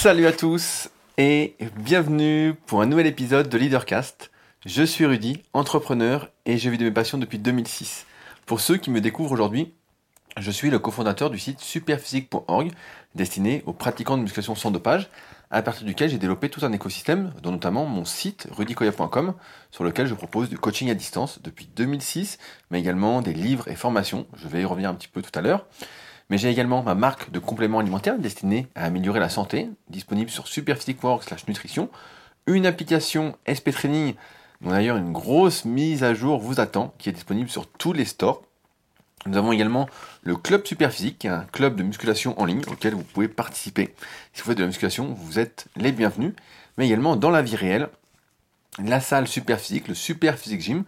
Salut à tous et bienvenue pour un nouvel épisode de Leadercast. Je suis Rudy, entrepreneur et je vis de mes passions depuis 2006. Pour ceux qui me découvrent aujourd'hui, je suis le cofondateur du site superphysique.org destiné aux pratiquants de musculation sans dopage, à partir duquel j'ai développé tout un écosystème, dont notamment mon site rudykoya.com, sur lequel je propose du coaching à distance depuis 2006, mais également des livres et formations. Je vais y revenir un petit peu tout à l'heure. Mais j'ai également ma marque de compléments alimentaires destinée à améliorer la santé, disponible sur superphysique.org nutrition, une application SP Training, dont d'ailleurs une grosse mise à jour vous attend, qui est disponible sur tous les stores. Nous avons également le Club Superphysique, un club de musculation en ligne auquel vous pouvez participer. Si vous faites de la musculation, vous êtes les bienvenus. Mais également dans la vie réelle, la salle Superphysique, le Superphysique Gym,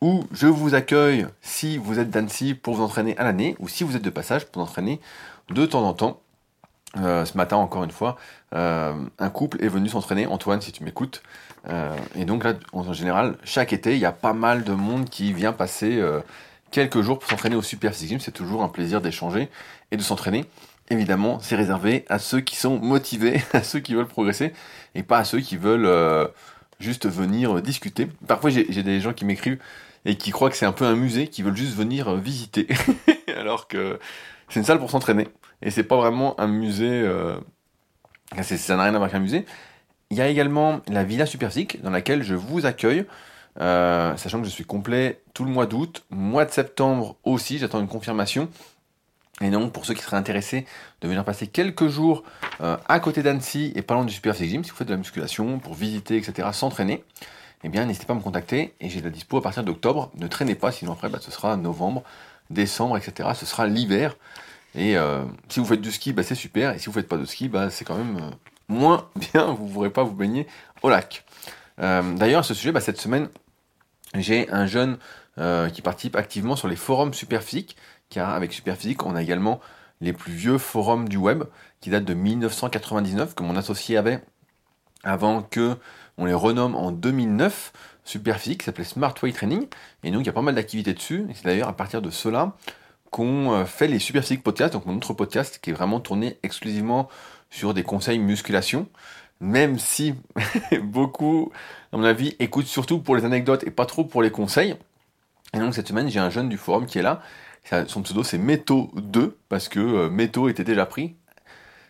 où je vous accueille si vous êtes d'Annecy pour vous entraîner à l'année, ou si vous êtes de passage pour vous entraîner de temps en temps. Euh, ce matin, encore une fois, euh, un couple est venu s'entraîner. Antoine, si tu m'écoutes. Euh, et donc là, en général, chaque été, il y a pas mal de monde qui vient passer quelques jours pour s'entraîner au Super Physique Gym. C'est toujours un plaisir d'échanger et de s'entraîner. Évidemment, c'est réservé à ceux qui sont motivés, à ceux qui veulent progresser, et pas à ceux qui veulent juste venir discuter. Parfois, j'ai des gens qui m'écrivent et qui croient que c'est un peu un musée, qui veulent juste venir visiter, alors que c'est une salle pour s'entraîner. Et c'est pas vraiment un musée. Euh... Ça n'a rien à voir avec un musée. Il y a également la Villa Superphysique, dans laquelle je vous accueille, euh, sachant que je suis complet tout le mois d'août, mois de septembre aussi, j'attends une confirmation. Et donc, pour ceux qui seraient intéressés de venir passer quelques jours euh, à côté d'Annecy et loin du Superphysique Gym, si vous faites de la musculation, pour visiter, etc., s'entraîner, eh bien, n'hésitez pas à me contacter et j'ai de la dispo à partir d'octobre. Ne traînez pas, sinon après, bah, ce sera novembre, décembre, etc. Ce sera l'hiver. Et euh, si vous faites du ski, bah, c'est super. Et si vous faites pas de ski, bah, c'est quand même euh, moins bien. Vous ne pourrez pas vous baigner au lac. Euh, d'ailleurs, à ce sujet, cette semaine, j'ai un jeune qui participe activement sur les forums Superphysique, car avec Superphysique, on a également les plus vieux forums du web, qui datent de 1999, que mon associé avait avant que on les renomme en 2009 Superphysique, qui s'appelait Smart Way Training, et donc il y a pas mal d'activités dessus, et c'est d'ailleurs à partir de cela qu'on euh, fait les Superphysique Podcasts, donc mon autre podcast qui est vraiment tourné exclusivement sur des conseils musculation, même si beaucoup, à mon avis, écoutent surtout pour les anecdotes et pas trop pour les conseils. Et donc cette semaine, j'ai un jeune du forum qui est là, son pseudo c'est Meto 2, parce que euh, Meto était déjà pris.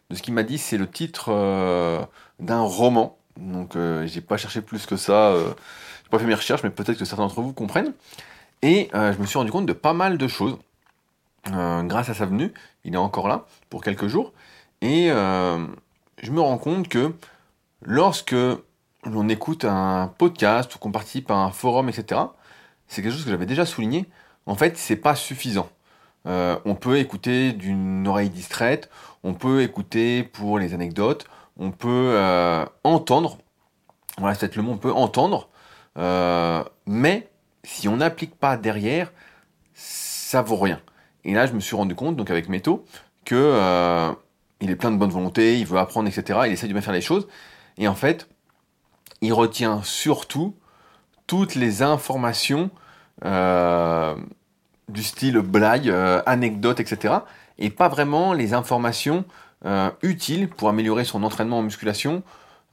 De ce qu'il m'a dit, c'est le titre euh, d'un roman donc euh, j'ai pas cherché plus que ça, euh, j'ai pas fait mes recherches, mais peut-être que certains d'entre vous comprennent. Et euh, je me suis rendu compte de pas mal de choses grâce à sa venue. Il est encore là pour quelques jours. Et je me rends compte que lorsque l'on écoute un podcast ou qu'on participe à un forum, etc., c'est quelque chose que j'avais déjà souligné. En fait, c'est pas suffisant. on peut écouter d'une oreille distraite, on peut écouter pour les anecdotes, on peut euh, entendre, voilà, c'est le mot, on peut entendre, euh, mais si on n'applique pas derrière, ça vaut rien. Et là, je me suis rendu compte, donc avec Méto, que euh, il est plein de bonne volonté, il veut apprendre, etc. Il essaie de bien faire les choses. Et en fait, il retient surtout toutes les informations du style blague, anecdote, etc. Et pas vraiment les informations euh, utile pour améliorer son entraînement en musculation.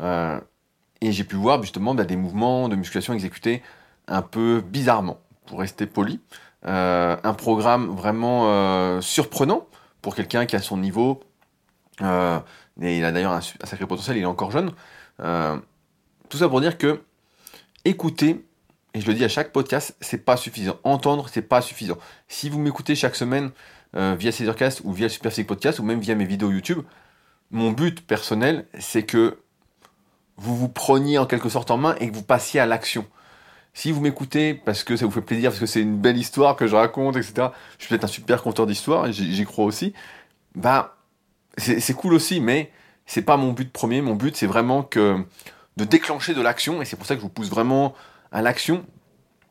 Euh, et j'ai pu voir justement bah, des mouvements de musculation exécutés un peu bizarrement, pour rester poli. Euh, un programme vraiment surprenant pour quelqu'un qui a son niveau. et il a d'ailleurs un, sacré potentiel, il est encore jeune. tout ça pour dire que écouter, et je le dis à chaque podcast, c'est pas suffisant. Entendre, c'est pas suffisant. Si vous m'écoutez chaque semaine euh, via Caesarcast ou via Super Podcast ou même via mes vidéos YouTube, mon but personnel, c'est que vous vous preniez en quelque sorte en main et que vous passiez à l'action. Si vous m'écoutez parce que ça vous fait plaisir, parce que c'est une belle histoire que je raconte, etc., je suis peut-être un super conteur d'histoire, j'y crois aussi, bah, c'est cool aussi, mais c'est pas mon but premier. Mon but, c'est vraiment que de déclencher de l'action, et c'est pour ça que je vous pousse vraiment à l'action.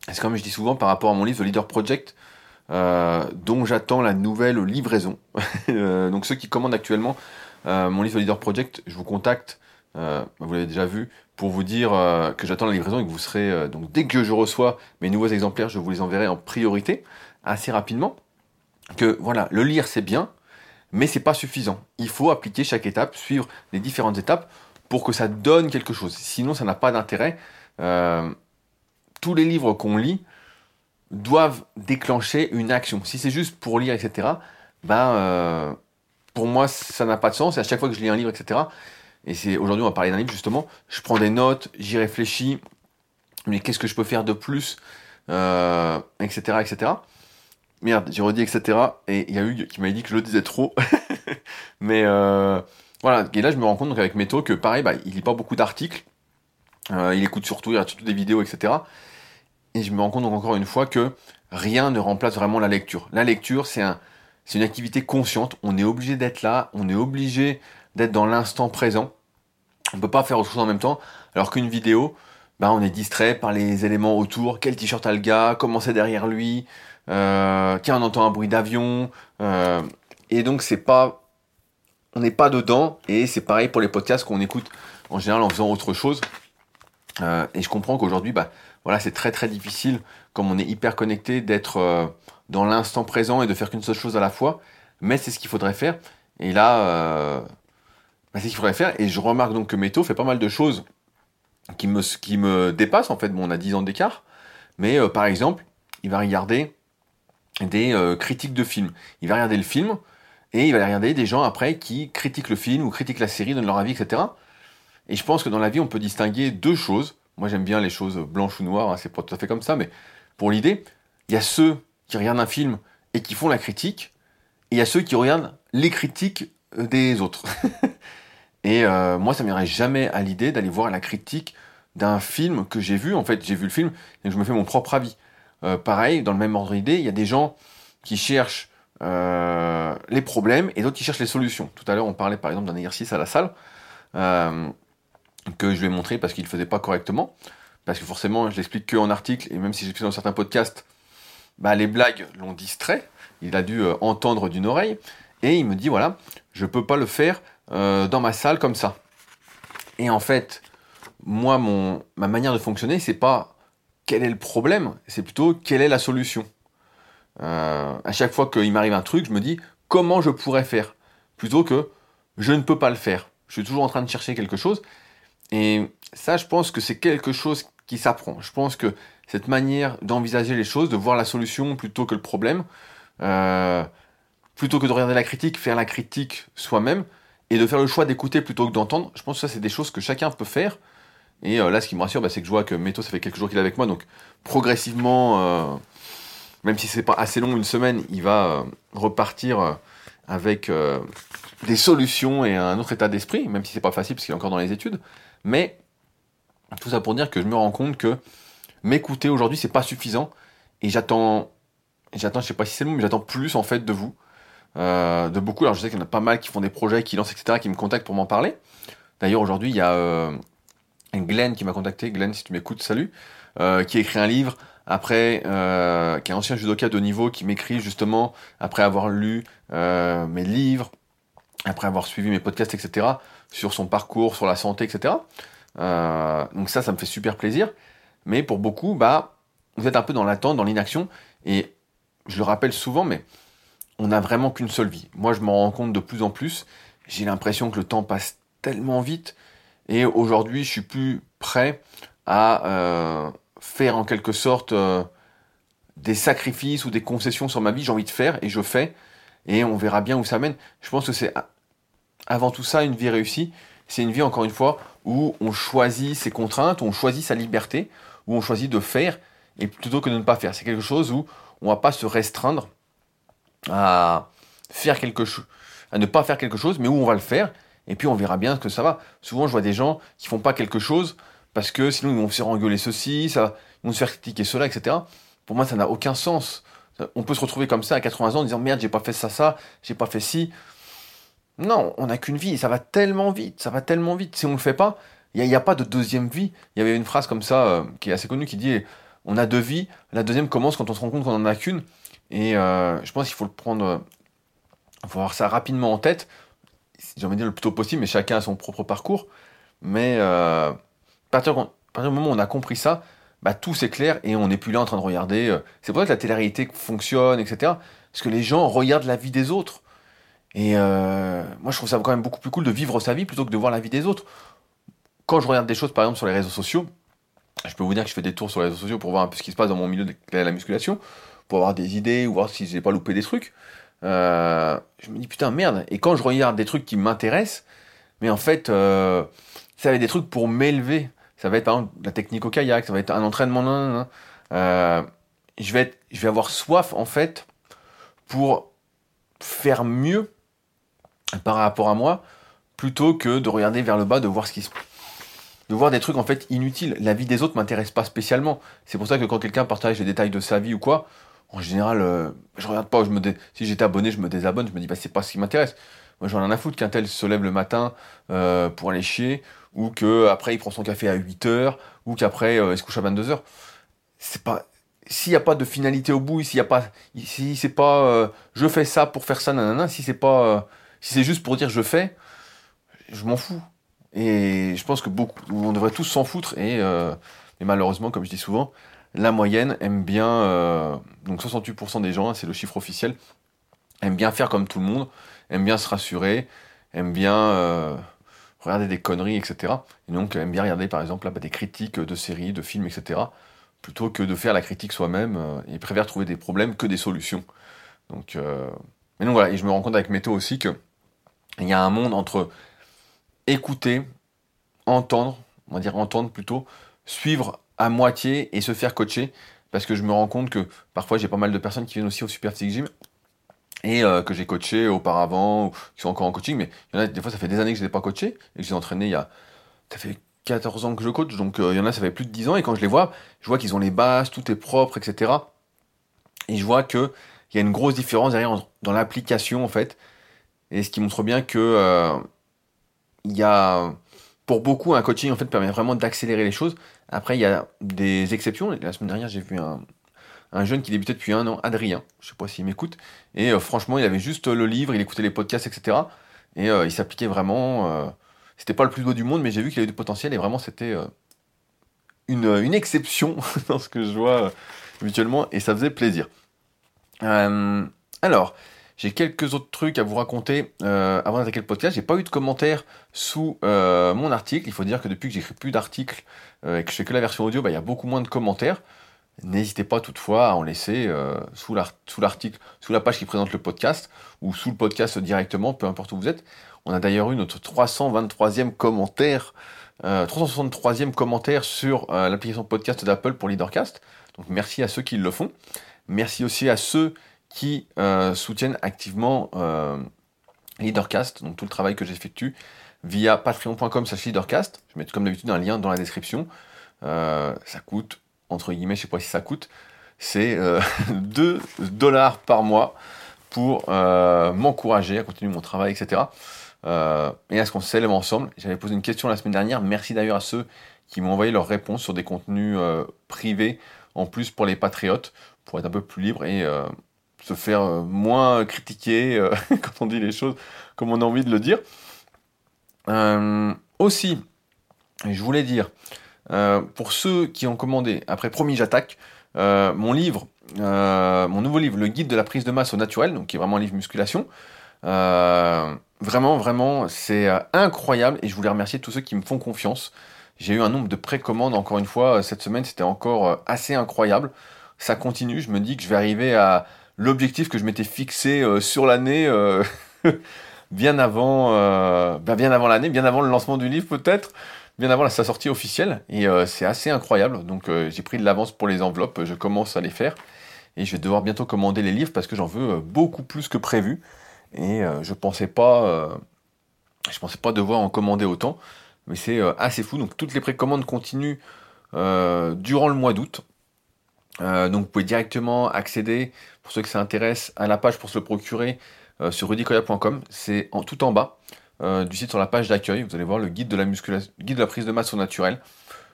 C'est comme je dis souvent par rapport à mon livre The Leader Project, euh, dont j'attends la nouvelle livraison. Euh, donc ceux qui commandent actuellement euh, mon livre Leader Project, je vous contacte, vous l'avez déjà vu, pour vous dire que j'attends la livraison et que vous serez, donc dès que je reçois mes nouveaux exemplaires, je vous les enverrai en priorité, assez rapidement. Que voilà, le lire c'est bien, mais c'est pas suffisant. Il faut appliquer chaque étape, suivre les différentes étapes pour que ça donne quelque chose. Sinon, ça n'a pas d'intérêt. Tous les livres qu'on lit doivent déclencher une action. Si c'est juste pour lire, etc., ben, euh, pour moi, ça n'a pas de sens. Et à chaque fois que je lis un livre, etc., et c'est aujourd'hui, on va parler d'un livre justement, je prends des notes, j'y réfléchis, mais qu'est-ce que je peux faire de plus, euh, etc., etc. Merde, j'ai redit etc. Et il y a eu qui m'a dit que je le disais trop. mais euh, voilà, et là je me rends compte avec Méto que pareil, bah, il lit pas beaucoup d'articles, il écoute surtout, il surtout des vidéos, etc. Et je me rends compte donc encore une fois que rien ne remplace vraiment la lecture. La lecture, c'est un, une activité consciente. On est obligé d'être là, on est obligé d'être dans l'instant présent. On peut pas faire autre chose en même temps. Alors qu'une vidéo, bah, on est distrait par les éléments autour. Quel t-shirt a le gars? Comment c'est derrière lui? Euh, Tiens, on entend un bruit d'avion? Euh, et donc c'est pas on n'est pas dedans, et c'est pareil pour les podcasts qu'on écoute en général en faisant autre chose. Euh, et je comprends qu'aujourd'hui, bah, voilà, c'est très très difficile, comme on est hyper connecté, d'être euh, dans l'instant présent et de faire qu'une seule chose à la fois. Mais c'est ce qu'il faudrait faire. Et là, euh, bah, c'est ce qu'il faudrait faire. Et je remarque donc que Meto fait pas mal de choses qui me, qui me dépassent. En fait, bon, on a 10 ans d'écart. Mais par exemple, il va regarder des critiques de films. Il va regarder le film, et il va regarder des gens après qui critiquent le film ou critiquent la série, donnent leur avis, etc. Et je pense que dans la vie, on peut distinguer deux choses. Moi, j'aime bien les choses blanches ou noires, hein, c'est pas tout à fait comme ça, mais pour l'idée, il y a ceux qui regardent un film et qui font la critique, et il y a ceux qui regardent les critiques euh, des autres. et euh, moi, ça ne m'irait jamais à l'idée d'aller voir la critique d'un film que j'ai vu. En fait, j'ai vu le film et je me fais mon propre avis. Euh, pareil, dans le même ordre d'idée, il y a des gens qui cherchent les problèmes et d'autres qui cherchent les solutions. Tout à l'heure, on parlait par exemple d'un exercice à la salle que je lui ai montré parce qu'il ne faisait pas correctement. Parce que forcément, je l'explique qu'en article, et même si j'explique dans certains podcasts, bah, les blagues l'ont distrait. Il a dû euh, entendre d'une oreille. Et il me dit voilà, je peux pas le faire dans ma salle comme ça. Et en fait, moi, mon, ma manière de fonctionner, c'est pas quel est le problème, c'est plutôt quelle est la solution. Euh, à chaque fois qu'il m'arrive un truc, je me dis comment je pourrais faire, plutôt que je ne peux pas le faire. Je suis toujours en train de chercher quelque chose. Et ça, je pense que c'est quelque chose qui s'apprend. Je pense que cette manière d'envisager les choses, de voir la solution plutôt que le problème, euh, plutôt que de regarder la critique, faire la critique soi-même, et de faire le choix d'écouter plutôt que d'entendre, je pense que ça, c'est des choses que chacun peut faire. Et euh, là, ce qui me rassure, bah, c'est que je vois que Méto, ça fait quelques jours qu'il est avec moi, donc progressivement, même si c'est pas assez long, une semaine, il va euh, repartir euh, avec euh, des solutions et un autre état d'esprit, même si c'est pas facile parce qu'il est encore dans les études. Mais tout ça pour dire que je me rends compte que m'écouter aujourd'hui c'est pas suffisant et j'attends, j'attends, je sais pas si c'est le mot, mais j'attends plus en fait de vous, de beaucoup. Alors je sais qu'il y en a pas mal qui font des projets, qui lancent, etc., qui me contactent pour m'en parler. D'ailleurs aujourd'hui il y a Glenn qui m'a contacté, Glenn si tu m'écoutes, salut, qui a écrit un livre après, euh, qui est un ancien judoka de niveau, qui m'écrit justement, après avoir lu euh, mes livres, après avoir suivi mes podcasts, etc., sur son parcours, sur la santé, etc. Euh, donc ça, ça me fait super plaisir. Mais pour beaucoup, bah, vous êtes un peu dans l'attente, dans l'inaction, et je le rappelle souvent, mais on n'a vraiment qu'une seule vie. Moi, je m'en rends compte de plus en plus. J'ai l'impression que le temps passe tellement vite, et aujourd'hui, je suis plus prêt à euh, faire en quelque sorte euh, des sacrifices ou des concessions sur ma vie, j'ai envie de faire et je fais, et on verra bien où ça mène. Je pense que c'est avant tout ça une vie réussie. C'est une vie, encore une fois, où on choisit ses contraintes, où on choisit sa liberté, où on choisit de faire, et plutôt que de ne pas faire. C'est quelque chose où on ne va pas se restreindre à ne pas faire quelque chose, mais où on va le faire, et puis on verra bien ce que ça va. Souvent, je vois des gens qui font pas quelque chose parce que sinon ils vont se faire engueuler ceci, ils vont se faire critiquer cela, etc. Pour moi, ça n'a aucun sens. On peut se retrouver comme ça à 80 ans en disant merde, j'ai pas fait ça, ça, j'ai pas fait ci. Non, on n'a qu'une vie, ça va tellement vite, ça va tellement vite. Si on ne le fait pas, il n'y a, pas de deuxième vie. Il y avait une phrase comme ça euh, qui est assez connue qui dit on a deux vies, la deuxième commence quand on se rend compte qu'on n'en a qu'une. Et euh, je pense qu'il faut le prendre, il faut avoir ça rapidement en tête. J'ai envie de dire le plus tôt possible, mais chacun a son propre parcours. Mais euh, partir, du moment où on a compris ça, bah, tout s'éclaire et on n'est plus là en train de regarder. C'est pour ça que la télé-réalité fonctionne, etc. Parce que les gens regardent la vie des autres. Et euh, moi, je trouve ça quand même beaucoup plus cool de vivre sa vie plutôt que de voir la vie des autres. Quand je regarde des choses, par exemple, sur les réseaux sociaux, je peux vous dire que je fais des tours sur les réseaux sociaux pour voir un peu ce qui se passe dans mon milieu de la musculation, pour avoir des idées ou voir si j'ai pas loupé des trucs. Euh, je me dis putain merde. Et quand je regarde des trucs qui m'intéressent, mais en fait, euh, ça va être des trucs pour m'élever. Ça va être par exemple la technique au kayak, ça va être un entraînement. Euh, je vais être, je vais avoir soif en fait pour faire mieux par rapport à moi, plutôt que de regarder vers le bas, de voir ce qui se de voir des trucs en fait inutiles. La vie des autres m'intéresse pas spécialement. C'est pour ça que quand quelqu'un partage les détails de sa vie ou quoi, en général, euh, je regarde pas. Je me Si j'étais abonné, je me désabonne. Je me dis bah c'est pas ce qui m'intéresse. Moi j'en ai rien à foutre qu'un tel se lève le matin euh, pour aller chier, ou que après il prend son café à 8 heures, ou qu'après euh, il se couche à 22 heures. C'est pas s'il n'y a pas de finalité au bout, s'il y a pas, si c'est pas, je fais ça pour faire ça, nanana, si c'est pas, si c'est juste pour dire je fais, je m'en fous. Et je pense que beaucoup, on devrait tous s'en foutre. Et, euh, malheureusement, comme je dis souvent, la moyenne aime bien, euh, donc 68% des gens, hein, c'est le chiffre officiel, aime bien faire comme tout le monde, aime bien se rassurer, aime bien euh, regarder des conneries, etc. Et donc aime bien regarder par exemple là, bah, des critiques de séries, de films, etc. Plutôt que de faire la critique soi-même, et préfère trouver des problèmes que des solutions. Donc, mais donc voilà, et je me rends compte avec Météo aussi que il y a un monde entre écouter, entendre, on va dire entendre plutôt, suivre à moitié et se faire coacher. Parce que je me rends compte que parfois j'ai pas mal de personnes qui viennent aussi au Super Physique Gym et euh, que j'ai coaché auparavant, ou qui sont encore en coaching, mais il y en a des fois ça fait des années que je n'ai pas coaché et que j'ai entraîné il y a. Ça fait 14 ans que je coach, donc euh, il y en a ça fait plus de 10 ans et quand je les vois, je vois qu'ils ont les bases, tout est propre, etc. Et je vois qu'il y a une grosse différence derrière dans l'application en fait. Et ce qui montre bien que euh, il y a, pour beaucoup, un coaching en fait permet vraiment d'accélérer les choses. Après, il y a des exceptions. La semaine dernière, j'ai vu un, un, jeune qui débutait depuis un an, Adrien. Je sais pas s'il m'écoute. Et euh, franchement, il avait juste le livre, il écoutait les podcasts, etc. Et euh, il s'appliquait vraiment. C'était pas le plus beau du monde, mais j'ai vu qu'il avait du potentiel et vraiment c'était une, une, exception dans ce que je vois habituellement et ça faisait plaisir. alors, j'ai quelques autres trucs à vous raconter euh, avant d'attaquer le podcast. J'ai pas eu de commentaires sous euh, mon article. Il faut dire que depuis que j'écris plus d'articles euh, et que je fais que la version audio, bah, il y a beaucoup moins de commentaires. N'hésitez pas toutefois à en laisser sous l'article, sous la page qui présente le podcast ou sous le podcast directement, peu importe où vous êtes. On a d'ailleurs eu notre 323e commentaire, 363e commentaire sur l'application podcast d'Apple pour Leadercast. Donc merci à ceux qui le font. Merci aussi à ceux qui euh, soutiennent activement euh, Leadercast, donc tout le travail que j'effectue via patreon.com slash leadercast. Je mets comme d'habitude un lien dans la description. Euh, ça coûte, entre guillemets, je sais pas si ça coûte, c'est 2 dollars par mois pour m'encourager à continuer mon travail, etc. et à ce qu'on s'élève ensemble. J'avais posé une question la semaine dernière. Merci d'ailleurs à ceux qui m'ont envoyé leurs réponses sur des contenus privés, en plus pour les patriotes, pour être un peu plus libre et se faire euh, moins critiquer euh, quand on dit les choses comme on a envie de le dire. Euh, aussi, je voulais dire, pour ceux qui ont commandé, après promis j'attaque, mon livre, mon nouveau livre, le guide de la prise de masse au naturel, donc qui est vraiment un livre musculation. vraiment, vraiment, c'est incroyable et je voulais remercier tous ceux qui me font confiance. J'ai eu un nombre de précommandes encore une fois cette semaine, c'était encore assez incroyable. Ça continue, je me dis que je vais arriver à, l'objectif que je m'étais fixé euh, sur l'année, euh, bien avant, euh, ben, bien avant l'année, bien avant le lancement du livre peut-être, bien avant sa sortie officielle. Et c'est assez incroyable. Donc j'ai pris de l'avance pour les enveloppes, je commence à les faire. Et je vais devoir bientôt commander les livres parce que j'en veux beaucoup plus que prévu. Et je pensais pas, je pensais pas devoir en commander autant. Mais c'est assez fou. Donc toutes les précommandes continuent durant le mois d'août. Euh, donc vous pouvez directement accéder, pour ceux que ça intéresse, à la page pour se le procurer euh, sur rudicoya.com. C'est tout en bas euh, du site sur la page d'accueil. Vous allez voir le guide de la guide de la prise de masse au naturel.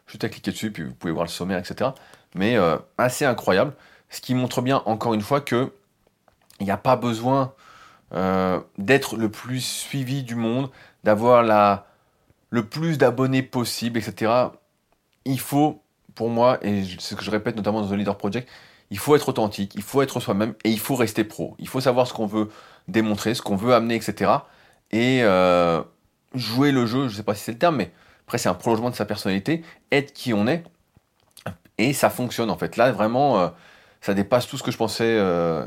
Juste à cliquer dessus, puis vous pouvez voir le sommaire, etc. Mais assez incroyable. Ce qui montre bien, encore une fois, que il n'y a pas besoin d'être le plus suivi du monde, d'avoir la, le plus d'abonnés possible, etc. Il faut pour moi, et c'est ce que je répète notamment dans The Leader Project, il faut être authentique, il faut être soi-même et il faut rester pro. Il faut savoir ce qu'on veut démontrer, ce qu'on veut amener, etc. Et euh, jouer le jeu, je sais pas si c'est le terme, mais après c'est un prolongement de sa personnalité, être qui on est, et ça fonctionne en fait. Là vraiment, euh, ça dépasse tout ce que je pensais euh,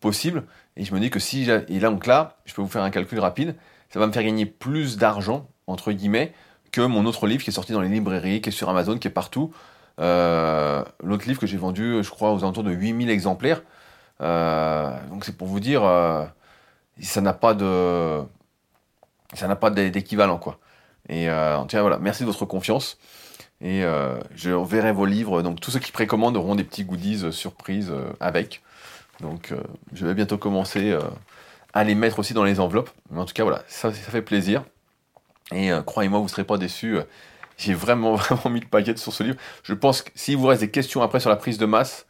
possible, et je me dis que si, et là donc là, je peux vous faire un calcul rapide, ça va me faire gagner plus d'argent, entre guillemets, que mon autre livre qui est sorti dans les librairies, qui est sur Amazon, qui est partout. Euh, l'autre livre que j'ai vendu, je crois, aux alentours de 8000 exemplaires. Euh, donc c'est pour vous dire, euh, ça n'a pas de, ça n'a pas d'équivalent quoi. Et en tout voilà, merci de votre confiance. Et je verrai vos livres. Donc tous ceux qui précommandent auront des petits goodies surprises avec. Donc je vais bientôt commencer à les mettre aussi dans les enveloppes. Mais en tout cas voilà, ça fait plaisir. Et croyez-moi, vous ne serez pas déçus. J'ai vraiment, vraiment mis le paquet sur ce livre. Je pense que s'il vous reste des questions après sur la prise de masse,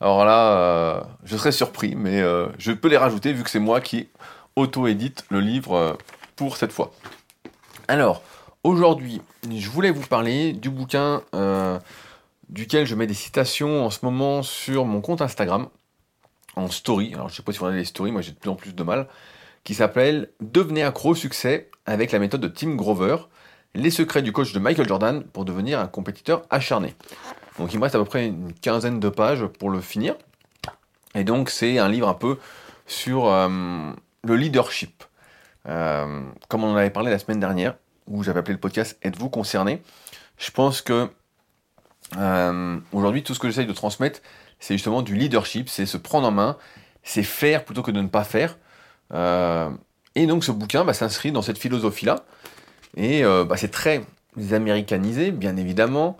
alors là, euh, je serais surpris, mais euh, je peux les rajouter vu que c'est moi qui auto-édite le livre euh, pour cette fois. Alors, aujourd'hui, je voulais vous parler du bouquin duquel je mets des citations en ce moment sur mon compte Instagram, en story. Alors, je sais pas si vous regardez les stories, moi j'ai de plus en plus de mal. Qui s'appelle Devenez accro succès avec la méthode de Tim Grover. Les secrets du coach de Michael Jordan pour devenir un compétiteur acharné. Donc il me reste à peu près une quinzaine de pages pour le finir. Et donc c'est un livre un peu sur euh, le leadership. Euh, comme on en avait parlé la semaine dernière, où j'avais appelé le podcast Êtes-vous concerné? Je pense que euh, aujourd'hui tout ce que j'essaye de transmettre, c'est justement du leadership, c'est se prendre en main, c'est faire plutôt que de ne pas faire. Et donc ce bouquin bah, s'inscrit dans cette philosophie-là. Et euh, bah, c'est très américanisé, bien évidemment.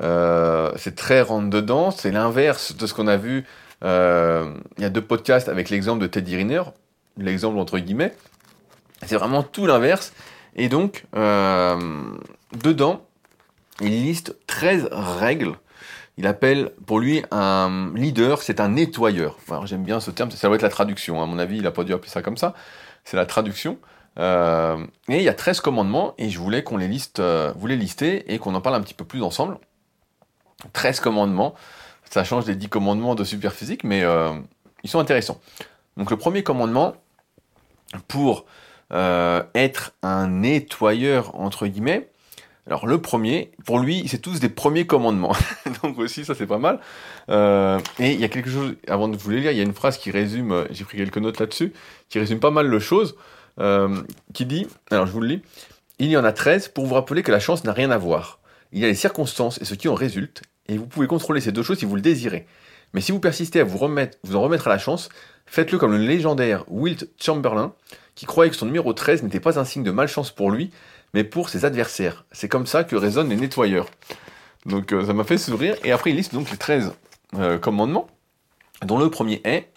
Euh, c'est très rentre-dedans. C'est l'inverse de ce qu'on a vu euh, il y a deux podcasts avec l'exemple de Teddy Riner, l'exemple entre guillemets. C'est vraiment tout l'inverse. Et donc, dedans, il liste 13 règles. Il appelle pour lui un leader, c'est un nettoyeur. J'aime bien ce terme, ça doit être la traduction. À mon avis, il n'a pas dû appeler ça comme ça. C'est la traduction. Euh, et il y a 13 commandements, et je voulais qu'on les liste, euh, vous les lister et qu'on en parle un petit peu plus ensemble. 13 commandements, ça change des 10 commandements de Superphysique, mais euh, ils sont intéressants. Donc le premier commandement, pour être un nettoyeur, entre guillemets, alors le premier, pour lui, c'est tous des premiers commandements. Donc aussi, ça c'est pas mal. et il y a quelque chose, avant de vous les lire, il y a une phrase qui résume, j'ai pris quelques notes là-dessus, qui résume pas mal de choses. Euh, qui dit, alors je vous le lis, il y en a 13 pour vous rappeler que la chance n'a rien à voir. Il y a les circonstances et ce qui en résulte, et vous pouvez contrôler ces deux choses si vous le désirez. Mais si vous persistez à vous, remettre, vous en remettre à la chance, faites-le comme le légendaire Wilt Chamberlain, qui croyait que son numéro 13 n'était pas un signe de malchance pour lui, mais pour ses adversaires. C'est comme ça que résonnent les nettoyeurs. Donc euh, ça m'a fait sourire, et après il liste donc les 13 euh, commandements, dont le premier est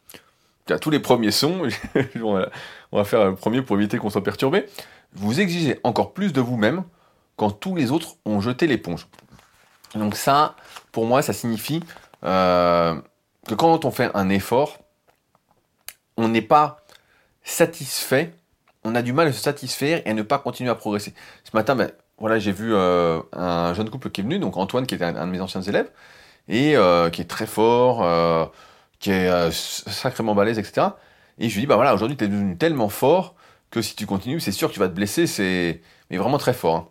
tous les premiers sons, on va faire le premier pour éviter qu'on soit perturbé. Vous exigez encore plus de vous-même quand tous les autres ont jeté l'éponge. Donc ça, pour moi, ça signifie euh, que quand on fait un effort, on n'est pas satisfait, on a du mal à se satisfaire et à ne pas continuer à progresser. Ce matin, ben, voilà, j'ai vu euh, un jeune couple qui est venu, donc Antoine, qui était un, de mes anciens élèves, et euh, qui est très fort, qui est euh, sacrément balèze, etc. Et je lui dis, bah voilà, aujourd'hui, tu es devenu tellement fort que si tu continues, c'est sûr que tu vas te blesser, c'est mais vraiment très fort. Hein.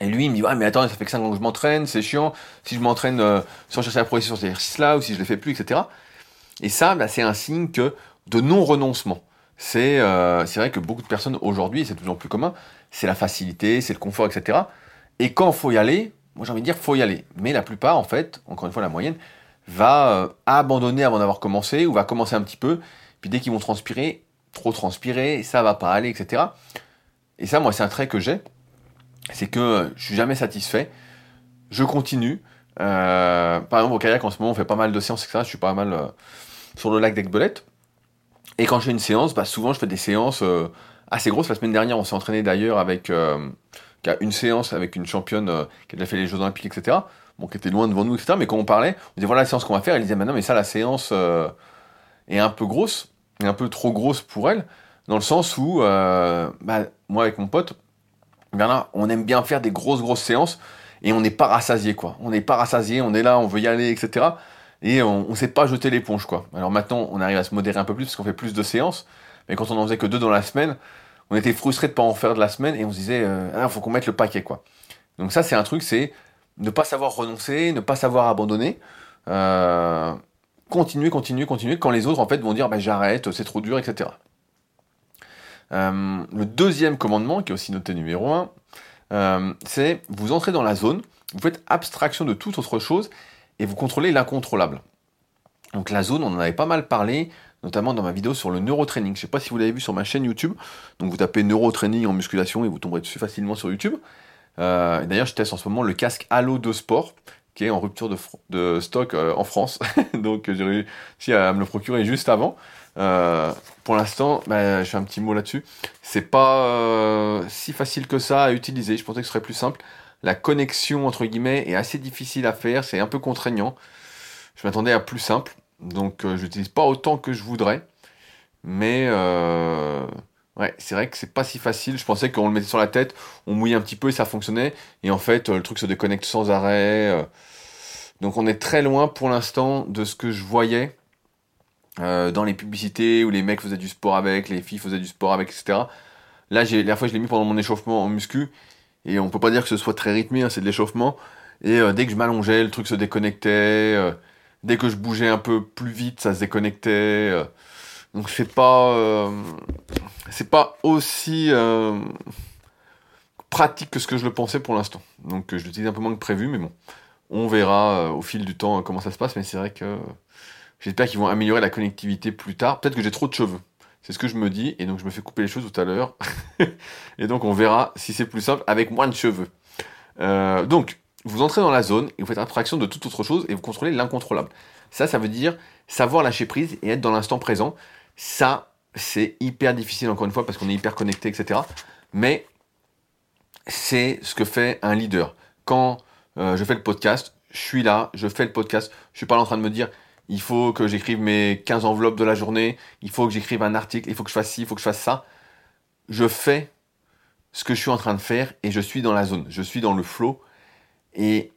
Et lui, il me dit, ouais, mais attends, ça fait que 5 ans que je m'entraîne, c'est chiant. Si je m'entraîne euh, sans chercher à progresser sur ces exercices-là, ou si je les fais plus, etc. Et ça, bah, c'est un signe que de non-renoncement. C'est euh, vrai que beaucoup de personnes aujourd'hui, c'est toujours plus commun, c'est la facilité, c'est le confort, etc. Et quand faut y aller, moi j'ai envie de dire, faut y aller. Mais la plupart, en fait, encore une fois, la moyenne, va euh, abandonner avant d'avoir commencé ou va commencer un petit peu. Puis dès qu'ils vont transpirer, trop transpirer, ça va pas aller, etc. Et ça, moi, c'est un trait que j'ai. C'est que euh, je suis jamais satisfait. Je continue. Euh, par exemple, au kayak, en ce moment, on fait pas mal de séances, etc. Je suis pas mal sur le lac d'Aigbelette. Et quand je fais une séance, bah, souvent, je fais des séances assez grosses. La semaine dernière, on s'est entraîné d'ailleurs avec une séance avec une championne qui a déjà fait les Jeux Olympiques, etc bon, qui était loin devant nous, etc. Mais quand on parlait, on disait voilà la séance qu'on va faire, elle disait maintenant, mais ça, la séance euh, est un peu grosse, est un peu trop grosse pour elle, dans le sens où, euh, bah, moi avec mon pote, Bernard, on aime bien faire des grosses, grosses séances, et on n'est pas rassasié, quoi. On n'est pas rassasié, on est là, on veut y aller, etc. Et on ne sait pas jeter l'éponge, quoi. Alors maintenant, on arrive à se modérer un peu plus, parce qu'on fait plus de séances, Mais quand on en faisait que deux dans la semaine, on était frustré de pas en faire de la semaine et on se disait, euh, ah, faut qu'on mette le paquet, quoi. Donc ça, c'est un truc, c'est ne pas savoir renoncer, ne pas savoir abandonner. Euh, continuer, continuer, continuer, quand les autres, en fait, vont dire, bah, j'arrête, c'est trop dur, etc. Euh, le deuxième commandement, qui est aussi noté numéro 1, euh, c'est vous entrez dans la zone, vous faites abstraction de toute autre chose et vous contrôlez l'incontrôlable. Donc la zone, on en avait pas mal parlé, notamment dans ma vidéo sur le neurotraining. Je ne sais pas si vous l'avez vu sur ma chaîne YouTube. Donc vous tapez neurotraining en musculation et vous tomberez dessus facilement sur YouTube. Euh, D'ailleurs, je teste en ce moment le casque Halo de sport qui est en rupture de, stock euh, en France. Donc j'ai réussi à me le procurer juste avant. Euh, pour l'instant, bah, je fais un petit mot là-dessus. C'est pas si facile que ça à utiliser. Je pensais que ce serait plus simple. La connexion entre guillemets est assez difficile à faire. C'est un peu contraignant. Je m'attendais à plus simple. Donc euh, je n'utilise pas autant que je voudrais. Mais ouais, c'est vrai que c'est pas si facile. Je pensais qu'on le mettait sur la tête, on mouillait un petit peu et ça fonctionnait. Et en fait, le truc se déconnecte sans arrêt. donc on est très loin pour l'instant de ce que je voyais euh, dans les publicités où les mecs faisaient du sport avec, les filles faisaient du sport avec, etc. Là, la fois, je l'ai mis pendant mon échauffement en muscu, et on peut pas dire que ce soit très rythmé, hein, c'est de l'échauffement. Et euh, dès que je m'allongeais, le truc se déconnectait. Euh, dès que je bougeais un peu plus vite, ça se déconnectait. donc c'est pas, c'est pas aussi pratique que ce que je le pensais pour l'instant. Donc je l'utilise un peu moins que prévu, mais bon, on verra au fil du temps comment ça se passe. Mais c'est vrai que J'espère qu'ils vont améliorer la connectivité plus tard. Peut-être que j'ai trop de cheveux. C'est ce que je me dis, et donc je me fais couper les cheveux tout à l'heure. et donc on verra si c'est plus simple avec moins de cheveux. Euh, donc, vous entrez dans la zone et vous faites abstraction de toute autre chose et vous contrôlez l'incontrôlable. Ça, ça veut dire savoir lâcher prise et être dans l'instant présent. Ça, c'est hyper difficile encore une fois parce qu'on est hyper connecté, etc. Mais c'est ce que fait un leader. Quand euh, je fais le podcast, je suis là, je fais le podcast, je suis pas en train de me dire il faut que j'écrive mes 15 enveloppes de la journée, il faut que j'écrive un article, il faut que je fasse ci, il faut que je fasse ça. Je fais ce que je suis en train de faire et je suis dans la zone, je suis dans le flow. Et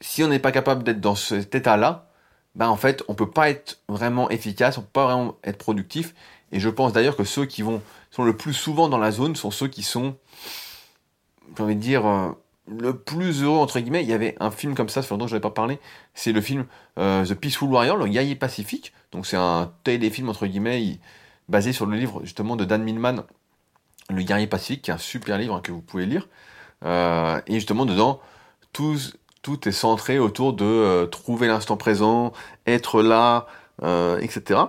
si on n'est pas capable d'être dans cet état-là, ben en fait, on peut pas être vraiment efficace, on peut pas vraiment être productif. Et je pense d'ailleurs que ceux qui vont sont le plus souvent dans la zone sont ceux qui sont, j'ai envie de dire, euh, le plus heureux, entre guillemets, il y avait un film comme ça, que je n'avais pas parlé, c'est le film euh, The Peaceful Warrior, le guerrier pacifique. Donc c'est un téléfilm, entre guillemets, basé sur le livre justement de Dan Millman, Le guerrier pacifique, qui est un super livre que vous pouvez lire. Euh, et justement, dedans, tout, est centré autour de euh, trouver l'instant présent, être là, etc.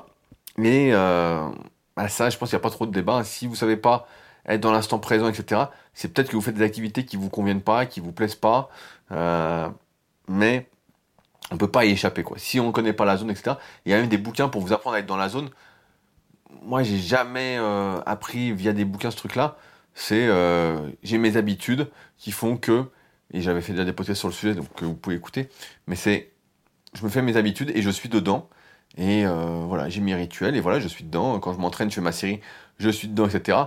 Et bah, ça, je pense qu'il n'y a pas trop de débat. Si vous savez pas être dans l'instant présent, etc. C'est peut-être que vous faites des activités qui vous conviennent pas, qui vous plaisent pas, euh, mais on peut pas y échapper quoi. Si on ne connaît pas la zone, etc. Il y a même des bouquins pour vous apprendre à être dans la zone. Moi, j'ai jamais euh, appris via des bouquins ce truc-là. C'est euh, j'ai mes habitudes qui font que et j'avais fait déjà des podcasts sur le sujet donc vous pouvez écouter. Mais c'est je me fais mes habitudes et je suis dedans. Et voilà, j'ai mes rituels et voilà, je suis dedans. Quand je m'entraîne, je fais ma série, je suis dedans, etc.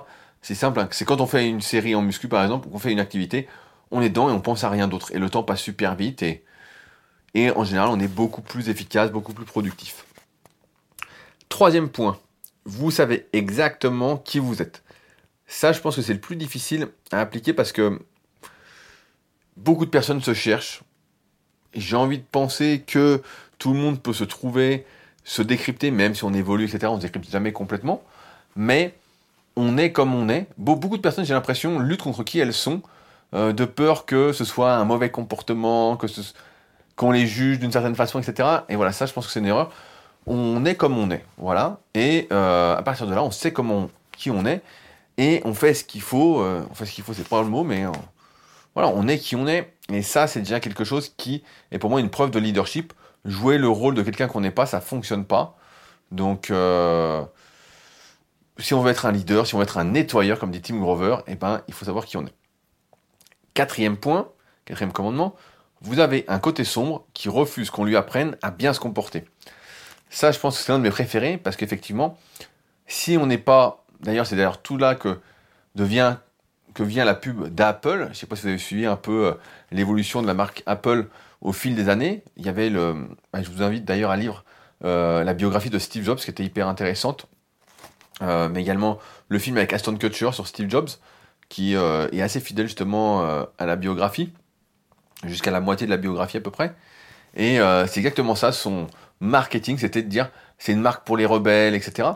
C'est simple, hein. c'est quand on fait une série en muscu par exemple, ou qu'on fait une activité, on est dedans et on pense à rien d'autre. Et le temps passe super vite et, et en général on est beaucoup plus efficace, beaucoup plus productif. Troisième point, vous savez exactement qui vous êtes. Ça je pense que c'est le plus difficile à appliquer parce que beaucoup de personnes se cherchent. J'ai envie de penser que tout le monde peut se trouver, se décrypter, même si on évolue, etc. On ne se décrypte jamais complètement. Mais on est comme on est. Beaucoup de personnes, j'ai l'impression, luttent contre qui elles sont, euh, de peur que ce soit un mauvais comportement, que qu'on les juge d'une certaine façon, etc. Et voilà, ça, je pense que c'est une erreur. On est comme on est, voilà. Et euh, à partir de là, on sait comment, qui on est, et on fait ce qu'il faut. Euh, on fait ce qu'il faut, c'est pas le mot, mais voilà, on est qui on est. Et ça, c'est déjà quelque chose qui est pour moi une preuve de leadership. Jouer le rôle de quelqu'un qu'on n'est pas, ça fonctionne pas. Donc si on veut être un leader, si on veut être un nettoyeur, comme dit Tim Grover, eh ben, il faut savoir qui on est. Quatrième point, quatrième commandement, vous avez un côté sombre qui refuse qu'on lui apprenne à bien se comporter. Ça, je pense que c'est l'un de mes préférés, parce qu'effectivement, si on n'est pas, d'ailleurs, c'est d'ailleurs tout là que devient que vient la pub d'Apple. Je ne sais pas si vous avez suivi un peu euh, l'évolution de la marque Apple au fil des années. Il y avait le, bah, je vous invite d'ailleurs à lire euh, la biographie de Steve Jobs qui était hyper intéressante mais également le film avec Aston Kutcher sur Steve Jobs, qui euh, est assez fidèle justement euh, à la biographie, jusqu'à la moitié de la biographie à peu près. Et c'est exactement ça, son marketing, c'était de dire c'est une marque pour les rebelles, etc.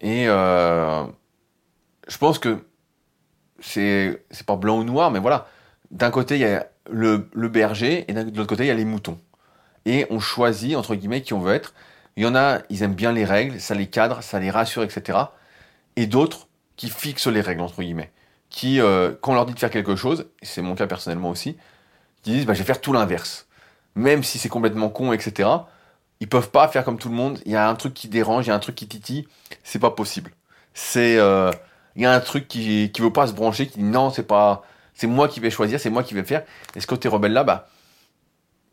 Et je pense que c'est pas blanc ou noir, mais voilà. D'un côté, il y a le, le berger, et de l'autre côté, il y a les moutons. Et on choisit, entre guillemets, qui on veut être. Il y en a, ils aiment bien les règles, ça les cadre, ça les rassure, etc. Et d'autres qui fixent les règles, entre guillemets. Qui, euh, quand on leur dit de faire quelque chose, c'est mon cas personnellement aussi, qui disent bah, je vais faire tout l'inverse. Même si c'est complètement con, etc. Ils peuvent pas faire comme tout le monde. Il y a un truc qui dérange, il y a un truc qui titille. C'est pas possible. C'est, euh, il y a un truc qui, qui veut pas se brancher, qui dit non, c'est pas, c'est moi qui vais choisir, c'est moi qui vais faire. Et ce côté rebelle là, bah,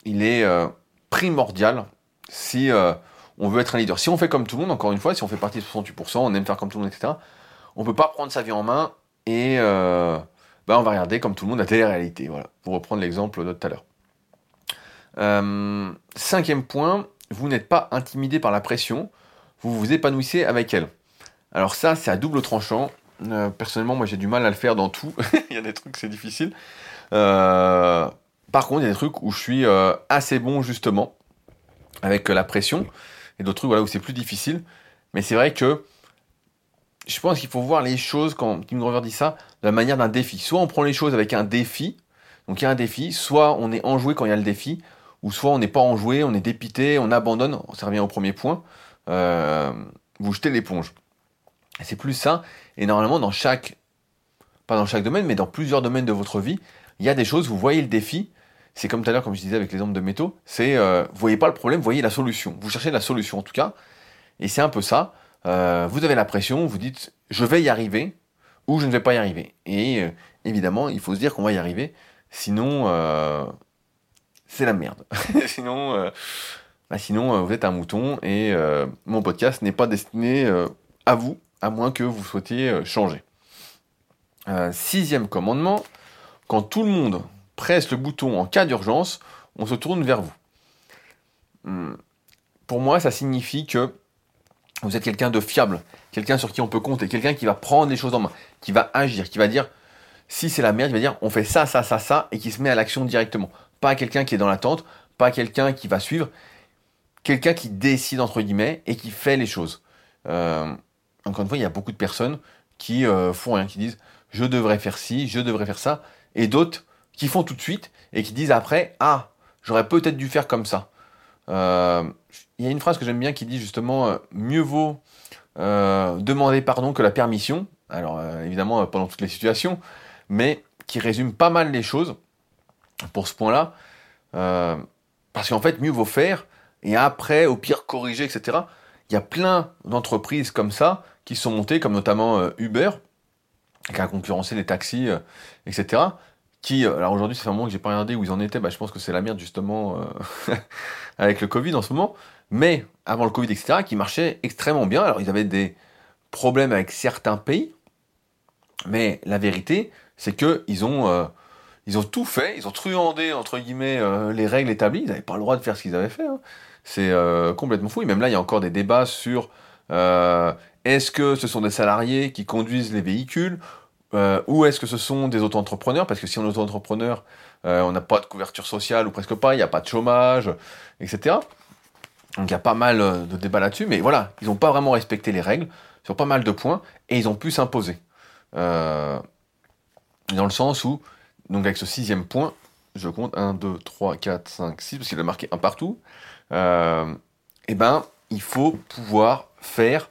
il est euh, primordial si on veut être un leader. Si on fait comme tout le monde, encore une fois, si on fait partie de 68%, on aime faire comme tout le monde, etc., on peut pas prendre sa vie en main et euh, bah, on va regarder comme tout le monde la télé-réalité. Voilà, pour reprendre l'exemple de tout à l'heure. Euh, cinquième point, vous n'êtes pas intimidé par la pression, vous vous épanouissez avec elle. Alors ça, c'est à double tranchant. Euh, personnellement, moi j'ai du mal à le faire dans tout. il y a des trucs, c'est difficile. par contre, il y a des trucs où je suis assez bon justement avec la pression et d'autres trucs voilà, où c'est plus difficile. Mais c'est vrai que je pense qu'il faut voir les choses, quand Tim Grover dit ça, de la manière d'un défi. Soit on prend les choses avec un défi, donc il y a un défi, soit on est enjoué quand il y a le défi, ou soit on n'est pas enjoué, on est dépité, on abandonne, ça revient au premier point, euh, vous jetez l'éponge. C'est plus ça, et normalement dans chaque, pas dans chaque domaine, mais dans plusieurs domaines de votre vie, il y a des choses, vous voyez le défi, c'est comme tout à l'heure, comme je disais avec l'exemple de métaux, c'est euh, vous voyez pas le problème, voyez la solution. Vous cherchez la solution en tout cas, et c'est un peu ça. Euh, vous avez la pression, vous dites je vais y arriver ou je ne vais pas y arriver. Et euh, évidemment, il faut se dire qu'on va y arriver, sinon euh, c'est la merde. sinon, bah, sinon vous êtes un mouton et mon podcast n'est pas destiné à vous, à moins que vous souhaitiez changer. sixième commandement, quand tout le monde presse le bouton en cas d'urgence, on se tourne vers vous. Hmm. Pour moi, ça signifie que vous êtes quelqu'un de fiable, quelqu'un sur qui on peut compter, quelqu'un qui va prendre les choses en main, qui va agir, qui va dire si c'est la merde, il va dire on fait ça, ça, ça, ça, et qui se met à l'action directement. Pas quelqu'un qui est dans l'attente, pas quelqu'un qui va suivre, quelqu'un qui décide entre guillemets et qui fait les choses. Euh, encore une fois, il y a beaucoup de personnes qui euh, font rien, qui disent je devrais faire ci, je devrais faire ça, et d'autres qui font tout de suite et qui disent après ah j'aurais peut-être dû faire comme ça. Euh, il y a une phrase que j'aime bien qui dit justement euh, mieux vaut euh, demander pardon que la permission. Alors évidemment pendant toutes les situations, mais qui résume pas mal les choses pour ce point-là. parce qu'en fait mieux vaut faire et après au pire corriger etc. Il y a plein d'entreprises comme ça qui sont montées, comme notamment Uber, qui a concurrencé les taxis, etc qui, euh, alors aujourd'hui, c'est un moment que j'ai pas regardé où ils en étaient, bah, je pense que c'est la merde justement euh, avec le Covid en ce moment, mais avant le Covid, etc., qui marchait extrêmement bien. Alors ils avaient des problèmes avec certains pays, mais la vérité, c'est que ils ont, euh, ont tout fait, ils ont truandé entre guillemets les règles établies. Ils n'avaient pas le droit de faire ce qu'ils avaient fait. Hein. C'est complètement fou. Et même là, il y a encore des débats sur est-ce que ce sont des salariés qui conduisent les véhicules euh, ou est-ce que ce sont des auto-entrepreneurs? Parce que si on est auto-entrepreneur, euh, on n'a pas de couverture sociale ou presque pas, il n'y a pas de chômage, etc. Donc il y a pas mal euh, de débats là-dessus, mais voilà, ils n'ont pas vraiment respecté les règles sur pas mal de points et ils ont pu s'imposer. dans le sens où, donc avec ce sixième point, je compte 1, 2, 3, 4, 5, 6, parce qu'il a marqué un partout, eh ben, il faut pouvoir faire